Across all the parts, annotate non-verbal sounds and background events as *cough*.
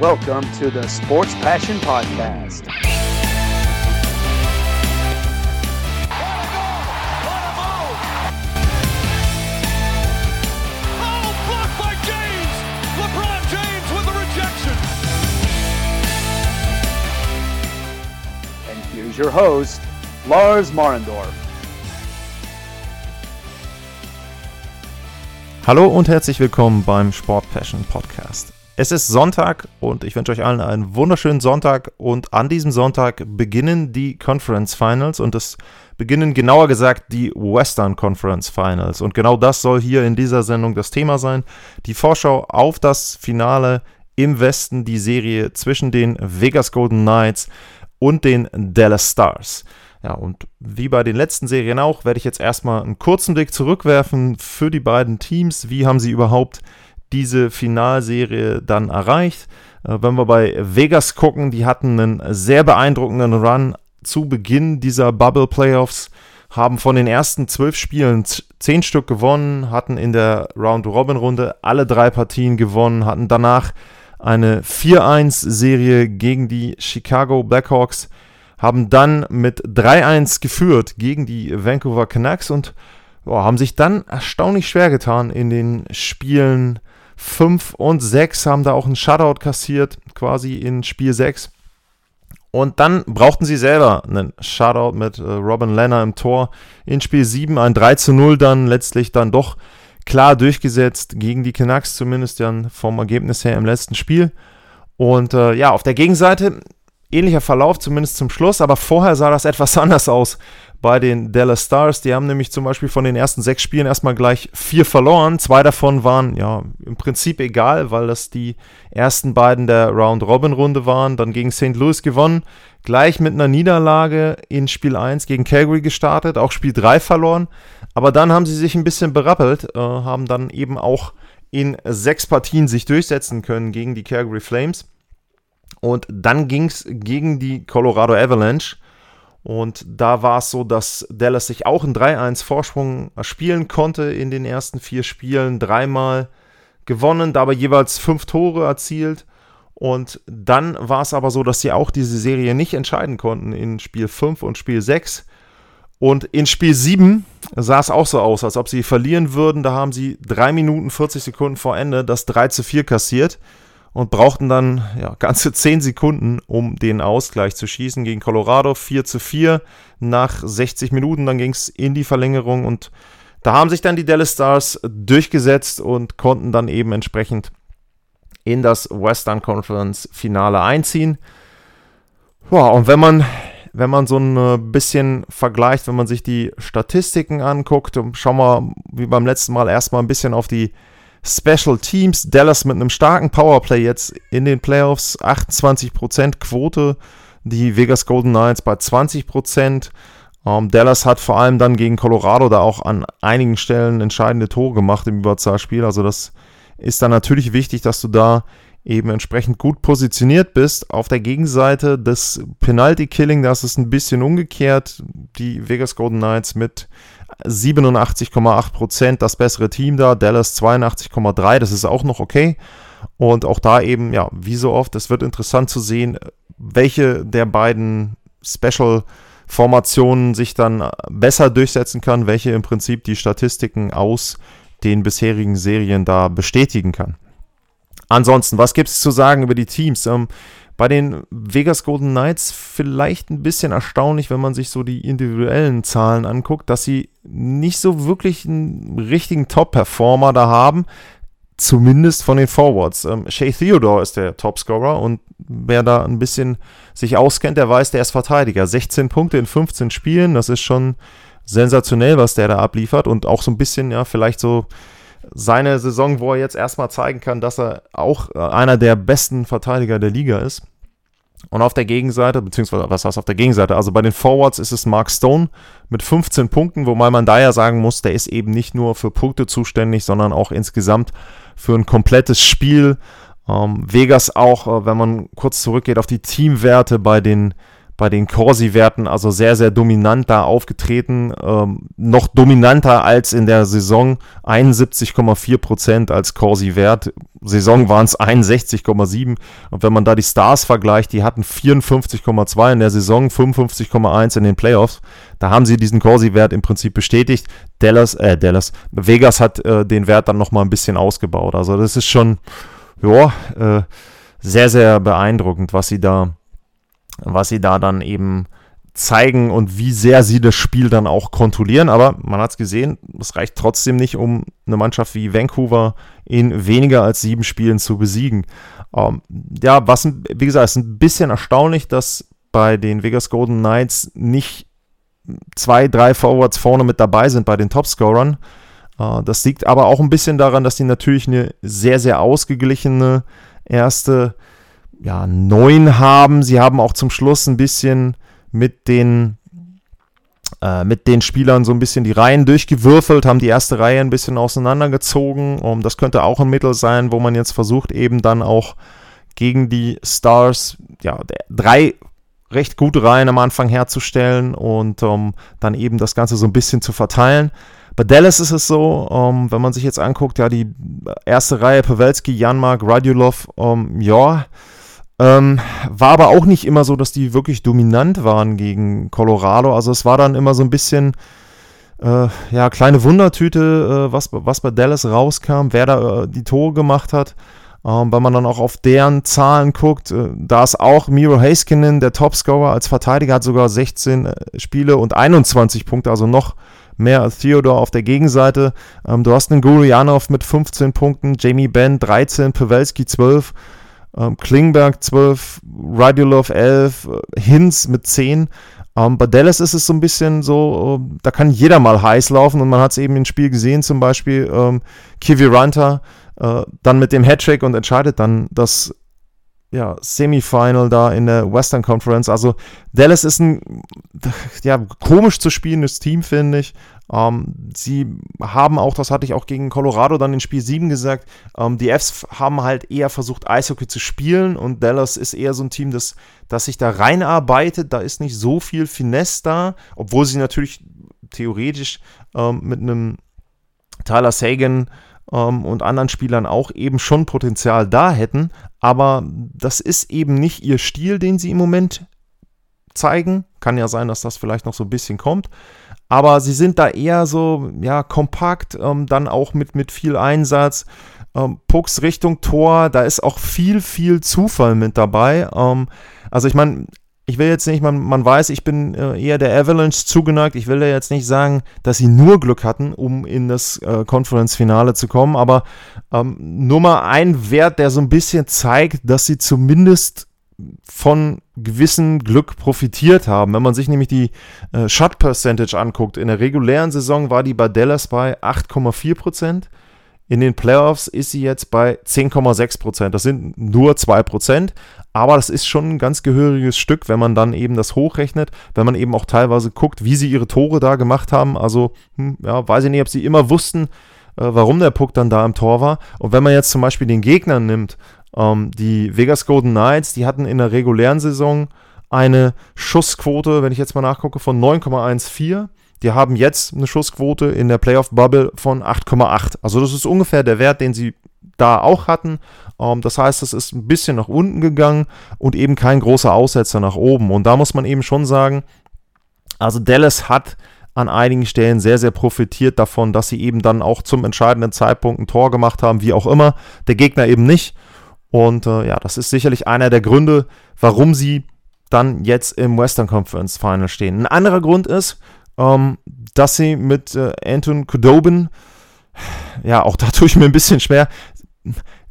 Welcome to the Sports Passion Podcast. Oh, blocked by James! LeBron James with rejection. And here's your host, Lars Marendorf. Hallo und herzlich willkommen beim Sport Passion Podcast. Es ist Sonntag und ich wünsche euch allen einen wunderschönen Sonntag und an diesem Sonntag beginnen die Conference Finals und es beginnen genauer gesagt die Western Conference Finals und genau das soll hier in dieser Sendung das Thema sein. Die Vorschau auf das Finale im Westen, die Serie zwischen den Vegas Golden Knights und den Dallas Stars. Ja, und wie bei den letzten Serien auch, werde ich jetzt erstmal einen kurzen Blick zurückwerfen für die beiden Teams. Wie haben sie überhaupt diese Finalserie dann erreicht? Äh, wenn wir bei Vegas gucken, die hatten einen sehr beeindruckenden Run zu Beginn dieser Bubble Playoffs, haben von den ersten zwölf Spielen zehn Stück gewonnen, hatten in der Round-Robin-Runde alle drei Partien gewonnen, hatten danach eine 4-1-Serie gegen die Chicago Blackhawks haben dann mit 3-1 geführt gegen die Vancouver Canucks und oh, haben sich dann erstaunlich schwer getan in den Spielen 5 und 6, haben da auch einen Shutout kassiert, quasi in Spiel 6. Und dann brauchten sie selber einen Shutout mit äh, Robin Lenner im Tor. In Spiel 7 ein 3 zu 0 dann letztlich dann doch klar durchgesetzt gegen die Canucks, zumindest dann vom Ergebnis her im letzten Spiel. Und äh, ja, auf der Gegenseite ähnlicher Verlauf, zumindest zum Schluss, aber vorher sah das etwas *laughs* anders aus bei den Dallas Stars. Die haben nämlich zum Beispiel von den ersten sechs Spielen erstmal gleich vier verloren. Zwei davon waren ja im Prinzip egal, weil das die ersten beiden der Round-Robin-Runde waren. Dann gegen St. Louis gewonnen, gleich mit einer Niederlage in Spiel 1 gegen Calgary gestartet, auch Spiel 3 verloren. Aber dann haben sie sich ein bisschen berappelt, äh, haben dann eben auch in sechs Partien sich durchsetzen können gegen die Calgary Flames. Und dann ging es gegen die Colorado Avalanche. Und da war es so, dass Dallas sich auch einen 3-1 Vorsprung spielen konnte in den ersten vier Spielen. Dreimal gewonnen, dabei jeweils fünf Tore erzielt. Und dann war es aber so, dass sie auch diese Serie nicht entscheiden konnten in Spiel 5 und Spiel 6. Und in Spiel 7 sah es auch so aus, als ob sie verlieren würden. Da haben sie 3 Minuten 40 Sekunden vor Ende das 3 zu 4 kassiert und brauchten dann ja, ganze *laughs* 10 Sekunden, um den Ausgleich zu schießen gegen Colorado. 4 zu 4 nach 60 Minuten, dann ging es in die Verlängerung und da haben sich dann die Dallas Stars durchgesetzt und konnten dann eben entsprechend in das Western Conference Finale einziehen. Ja, und wenn man, wenn man so ein bisschen vergleicht, wenn man sich die Statistiken anguckt, schauen wir wie beim letzten Mal erstmal ein bisschen auf die Special Teams. Dallas mit einem starken Powerplay jetzt in den Playoffs. 28% Quote. Die Vegas Golden Knights bei 20%. Ähm, Dallas hat vor allem dann gegen Colorado da auch an einigen Stellen entscheidende Tore gemacht im Überzahlspiel. Also das ist dann natürlich wichtig, dass du da eben entsprechend gut positioniert bist. Auf der Gegenseite des Penalty Killing, das ist ein bisschen umgekehrt. Die Vegas Golden Knights mit 87,8% das bessere Team da. Dallas 82,3, das ist auch noch okay. Und auch da eben, ja, wie so oft, es wird interessant zu sehen, welche der beiden Special-Formationen sich dann besser durchsetzen kann, welche im Prinzip die Statistiken aus den bisherigen Serien da bestätigen kann. Ansonsten, was gibt es zu sagen über die Teams? Ähm, bei den Vegas Golden Knights vielleicht ein bisschen erstaunlich, wenn man sich so die individuellen Zahlen anguckt, dass sie nicht so wirklich einen richtigen Top-Performer da haben. Zumindest von den Forwards. Ähm, Shea Theodore ist der Topscorer und wer da ein bisschen sich auskennt, der weiß, der ist Verteidiger. 16 Punkte in 15 Spielen, das ist schon sensationell, was der da abliefert und auch so ein bisschen, ja, vielleicht so seine Saison, wo er jetzt erstmal zeigen kann, dass er auch äh, einer der besten Verteidiger der Liga ist. Und auf der Gegenseite, beziehungsweise was heißt auf der Gegenseite? Also bei den Forwards ist es Mark Stone mit 15 Punkten, wobei man da ja sagen muss, der ist eben nicht nur für Punkte zuständig, sondern auch insgesamt für ein komplettes Spiel. Ähm, Vegas auch, äh, wenn man kurz zurückgeht auf die Teamwerte bei den bei den Corsi-Werten, also sehr, sehr dominant da aufgetreten. Ähm, noch dominanter als in der Saison 71,4 Prozent als Corsi-Wert. Saison waren es 61,7. Und wenn man da die Stars vergleicht, die hatten 54,2 in der Saison, 55,1 in den Playoffs. Da haben sie diesen Corsi-Wert im Prinzip bestätigt. Dallas, äh, Dallas, Vegas hat äh, den Wert dann nochmal ein bisschen ausgebaut. Also das ist schon, ja, äh, sehr, sehr beeindruckend, was sie da was sie da dann eben zeigen und wie sehr sie das Spiel dann auch kontrollieren. Aber man hat es gesehen, es reicht trotzdem nicht, um eine Mannschaft wie Vancouver in weniger als sieben Spielen zu besiegen. Ähm, ja, was, wie gesagt, ist ein bisschen erstaunlich, dass bei den Vegas Golden Knights nicht zwei, drei Forwards vorne mit dabei sind bei den Topscorern. Äh, das liegt aber auch ein bisschen daran, dass die natürlich eine sehr, sehr ausgeglichene erste ja, neun haben. Sie haben auch zum Schluss ein bisschen mit den, äh, mit den Spielern so ein bisschen die Reihen durchgewürfelt, haben die erste Reihe ein bisschen auseinandergezogen. Um, das könnte auch ein Mittel sein, wo man jetzt versucht, eben dann auch gegen die Stars ja, drei recht gute Reihen am Anfang herzustellen und um, dann eben das Ganze so ein bisschen zu verteilen. Bei Dallas ist es so, um, wenn man sich jetzt anguckt, ja, die erste Reihe, Pavelski, Janmark, Radulov, um, ja, ähm, war aber auch nicht immer so, dass die wirklich dominant waren gegen Colorado. Also es war dann immer so ein bisschen, äh, ja, kleine Wundertüte, äh, was, was bei Dallas rauskam, wer da äh, die Tore gemacht hat. Ähm, wenn man dann auch auf deren Zahlen guckt, äh, da ist auch Miro Haskinen, der Topscorer als Verteidiger, hat sogar 16 äh, Spiele und 21 Punkte, also noch mehr als Theodore auf der Gegenseite. Ähm, du hast einen Gurianov mit 15 Punkten, Jamie Benn 13, Pavelski 12 ähm, Klingberg 12, Radulov 11, äh, Hinz mit 10. Ähm, bei Dallas ist es so ein bisschen so, äh, da kann jeder mal heiß laufen und man hat es eben im Spiel gesehen, zum Beispiel ähm, Kiviranta äh, dann mit dem Hattrick und entscheidet dann das ja, Semifinal da in der Western Conference. Also Dallas ist ein ja, komisch zu spielendes Team, finde ich. Ähm, sie haben auch, das hatte ich auch gegen Colorado dann in Spiel 7 gesagt, ähm, die Fs haben halt eher versucht, Eishockey zu spielen und Dallas ist eher so ein Team, das, das sich da reinarbeitet. Da ist nicht so viel Finesse da, obwohl sie natürlich theoretisch ähm, mit einem Tyler Sagan ähm, und anderen Spielern auch eben schon Potenzial da hätten, aber das ist eben nicht ihr Stil, den sie im Moment zeigen. Kann ja sein, dass das vielleicht noch so ein bisschen kommt. Aber sie sind da eher so, ja, kompakt, ähm, dann auch mit, mit viel Einsatz. Ähm, Pucks Richtung Tor, da ist auch viel, viel Zufall mit dabei. Ähm, also ich meine, ich will jetzt nicht, man, man weiß, ich bin äh, eher der Avalanche zugeneigt. Ich will ja jetzt nicht sagen, dass sie nur Glück hatten, um in das äh, Conference-Finale zu kommen, aber ähm, nur mal ein Wert, der so ein bisschen zeigt, dass sie zumindest von gewissen Glück profitiert haben. Wenn man sich nämlich die äh, Shot Percentage anguckt, in der regulären Saison war die bei Dallas bei 8,4 Prozent. In den Playoffs ist sie jetzt bei 10,6 Prozent. Das sind nur 2 Prozent, aber das ist schon ein ganz gehöriges Stück, wenn man dann eben das hochrechnet, wenn man eben auch teilweise guckt, wie sie ihre Tore da gemacht haben. Also, hm, ja, weiß ich nicht, ob sie immer wussten, äh, warum der Puck dann da im Tor war. Und wenn man jetzt zum Beispiel den Gegner nimmt ähm, die Vegas Golden Knights, die hatten in der regulären Saison eine Schussquote, wenn ich jetzt mal nachgucke, von 9,14. Die haben jetzt eine Schussquote in der Playoff-Bubble von 8,8. Also das ist ungefähr der Wert, den sie da auch hatten. Ähm, das heißt, es ist ein bisschen nach unten gegangen und eben kein großer Aussetzer nach oben. Und da muss man eben schon sagen, also Dallas hat an einigen Stellen sehr, sehr profitiert davon, dass sie eben dann auch zum entscheidenden Zeitpunkt ein Tor gemacht haben, wie auch immer. Der Gegner eben nicht. Und äh, ja, das ist sicherlich einer der Gründe, warum sie dann jetzt im Western Conference Final stehen. Ein anderer Grund ist, ähm, dass sie mit äh, Anton Kudobin, ja, auch da *laughs* tue ich mir ein bisschen schwer,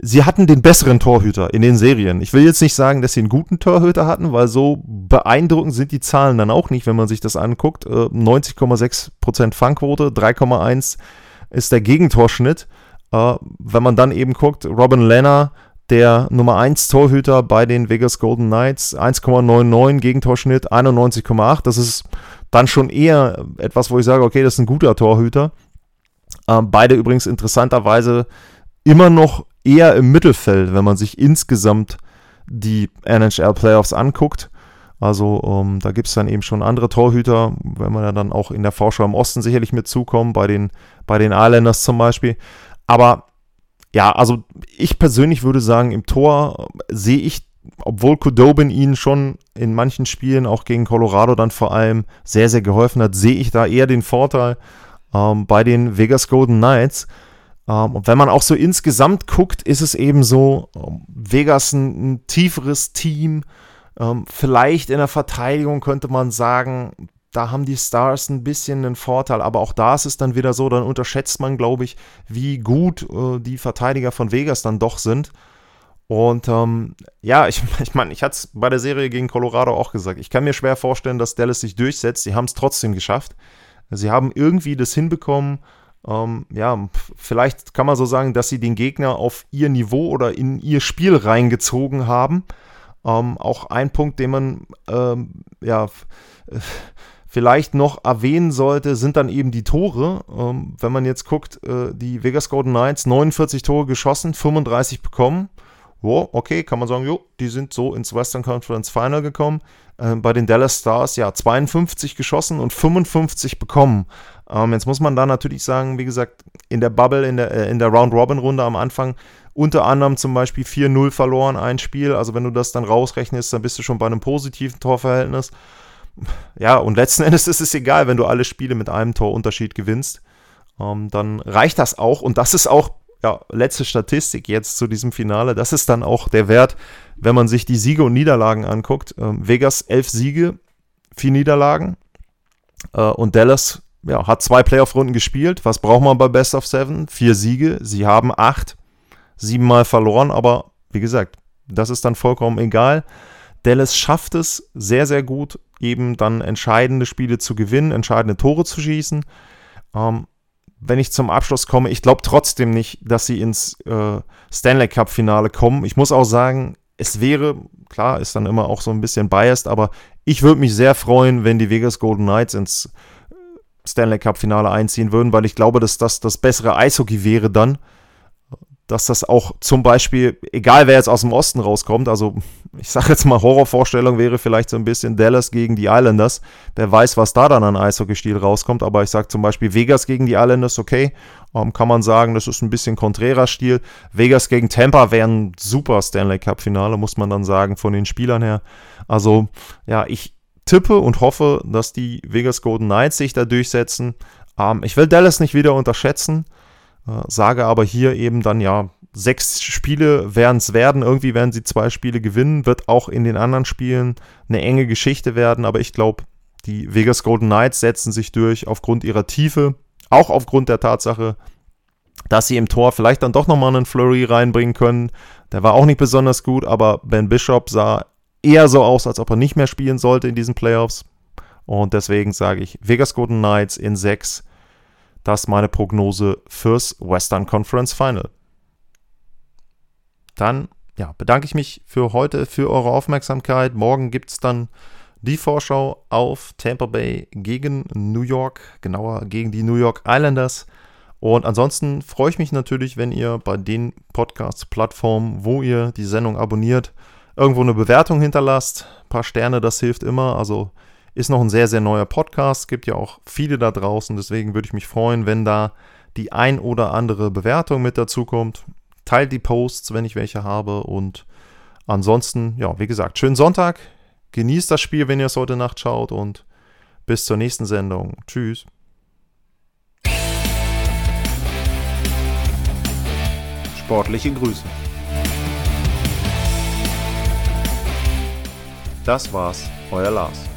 sie hatten den besseren Torhüter in den Serien. Ich will jetzt nicht sagen, dass sie einen guten Torhüter hatten, weil so beeindruckend sind die Zahlen dann auch nicht, wenn man sich das anguckt. Äh, 90,6% Fangquote, 3,1 ist der Gegentorschnitt. Äh, wenn man dann eben guckt, Robin Lenner der Nummer 1 Torhüter bei den Vegas Golden Knights. 1,99 Gegentorschnitt, 91,8. Das ist dann schon eher etwas, wo ich sage, okay, das ist ein guter Torhüter. Ähm, beide übrigens interessanterweise immer noch eher im Mittelfeld, wenn man sich insgesamt die NHL Playoffs anguckt. Also ähm, da gibt es dann eben schon andere Torhüter, wenn wir ja dann auch in der Vorschau im Osten sicherlich mit zukommen, bei den, bei den Islanders zum Beispiel. Aber ja, also ich persönlich würde sagen, im Tor sehe ich, obwohl Kudobin ihnen schon in manchen Spielen, auch gegen Colorado dann vor allem, sehr, sehr geholfen hat, sehe ich da eher den Vorteil ähm, bei den Vegas Golden Knights. Ähm, und wenn man auch so insgesamt guckt, ist es eben so, ähm, Vegas ein, ein tieferes Team, ähm, vielleicht in der Verteidigung könnte man sagen, da haben die Stars ein bisschen einen Vorteil, aber auch da ist es dann wieder so, dann unterschätzt man, glaube ich, wie gut äh, die Verteidiger von Vegas dann doch sind. Und ähm, ja, ich, *laughs* ich meine, ich hatte es bei der Serie gegen Colorado auch gesagt. Ich kann mir schwer vorstellen, dass Dallas sich durchsetzt. Sie haben es trotzdem geschafft. Sie haben irgendwie das hinbekommen. Ähm, ja, vielleicht kann man so sagen, dass sie den Gegner auf ihr Niveau oder in ihr Spiel reingezogen haben. Ähm, auch ein Punkt, den man ähm, ja vielleicht noch erwähnen sollte, sind dann eben die Tore. Ähm, wenn man jetzt guckt, äh, die Vegas Golden Knights 49 Tore geschossen, 35 bekommen. Wow, okay, kann man sagen, jo, die sind so ins Western Conference Final gekommen. Äh, bei den Dallas Stars ja 52 geschossen und 55 bekommen. Ähm, jetzt muss man da natürlich sagen, wie gesagt, in der Bubble, in der, äh, in der Round-Robin-Runde am Anfang unter anderem zum Beispiel 4-0 verloren, ein Spiel. Also wenn du das dann rausrechnest, dann bist du schon bei einem positiven Torverhältnis. Ja, und letzten *laughs* Endes ist es egal, wenn du alle Spiele mit einem Torunterschied gewinnst. Ähm, dann reicht das auch. Und das ist auch, ja, letzte Statistik jetzt zu diesem Finale. Das ist dann auch der Wert, wenn man sich die Siege und Niederlagen anguckt. Ähm, Vegas elf Siege, vier Niederlagen. Äh, und Dallas ja, hat zwei Playoff-Runden gespielt. Was braucht man bei Best of Seven? Vier Siege. Sie haben acht siebenmal verloren, aber wie gesagt, das ist dann vollkommen egal. Dallas schafft es sehr, sehr gut, eben dann entscheidende Spiele zu gewinnen, entscheidende Tore zu schießen. Ähm, wenn ich zum Abschluss komme, ich glaube trotzdem nicht, dass sie ins äh, Stanley Cup-Finale kommen. Ich muss auch sagen, es wäre, klar, ist dann immer auch so ein bisschen biased, aber ich würde mich sehr freuen, wenn die Vegas Golden Knights ins Stanley Cup-Finale einziehen würden, weil ich glaube, dass das das bessere Eishockey wäre dann dass das auch zum Beispiel, egal wer jetzt aus dem Osten rauskommt, also ich sage jetzt mal, Horrorvorstellung wäre vielleicht so ein bisschen Dallas gegen die Islanders. Wer weiß, was da dann an Eishockeystil rauskommt, aber ich sage zum Beispiel Vegas gegen die Islanders, okay, ähm, kann man sagen, das ist ein bisschen konträrer Stil. Vegas gegen Tampa wäre ein super Stanley Cup-Finale, muss man dann sagen, von den Spielern her. Also, ja, ich tippe und hoffe, dass die Vegas Golden Knights sich da durchsetzen. Ähm, ich will Dallas nicht wieder unterschätzen. Äh, sage aber hier eben dann, ja, sechs Spiele werden es werden. Irgendwie werden sie zwei Spiele gewinnen. Wird auch in den anderen Spielen eine enge Geschichte werden. Aber ich glaube, die Vegas Golden Knights setzen sich durch aufgrund ihrer Tiefe. Auch aufgrund der Tatsache, dass sie im Tor vielleicht dann doch nochmal einen Flurry reinbringen können. Der war auch nicht besonders gut, aber Ben Bishop sah eher so aus, als ob er nicht mehr spielen sollte in diesen Playoffs. Und deswegen sage ich Vegas Golden Knights in sechs das ist meine Prognose fürs Western Conference Final. Dann ja, bedanke ich mich für heute, für eure Aufmerksamkeit. Morgen gibt es dann die Vorschau auf Tampa Bay gegen New York, genauer gegen die New York Islanders. Und ansonsten freue ich mich natürlich, wenn ihr bei den Podcast-Plattformen, wo ihr die Sendung abonniert, irgendwo eine Bewertung hinterlasst. Ein paar Sterne, das hilft immer. Also ist noch ein sehr, sehr neuer Podcast. Gibt ja auch viele da draußen. Deswegen würde ich mich freuen, wenn da die ein oder andere Bewertung mit dazu kommt. Teilt die Posts, wenn ich welche habe. Und ansonsten, ja, wie gesagt, schönen Sonntag. Genießt das Spiel, wenn ihr es heute Nacht schaut. Und bis zur nächsten Sendung. Tschüss. Sportliche Grüße. Das war's, euer Lars.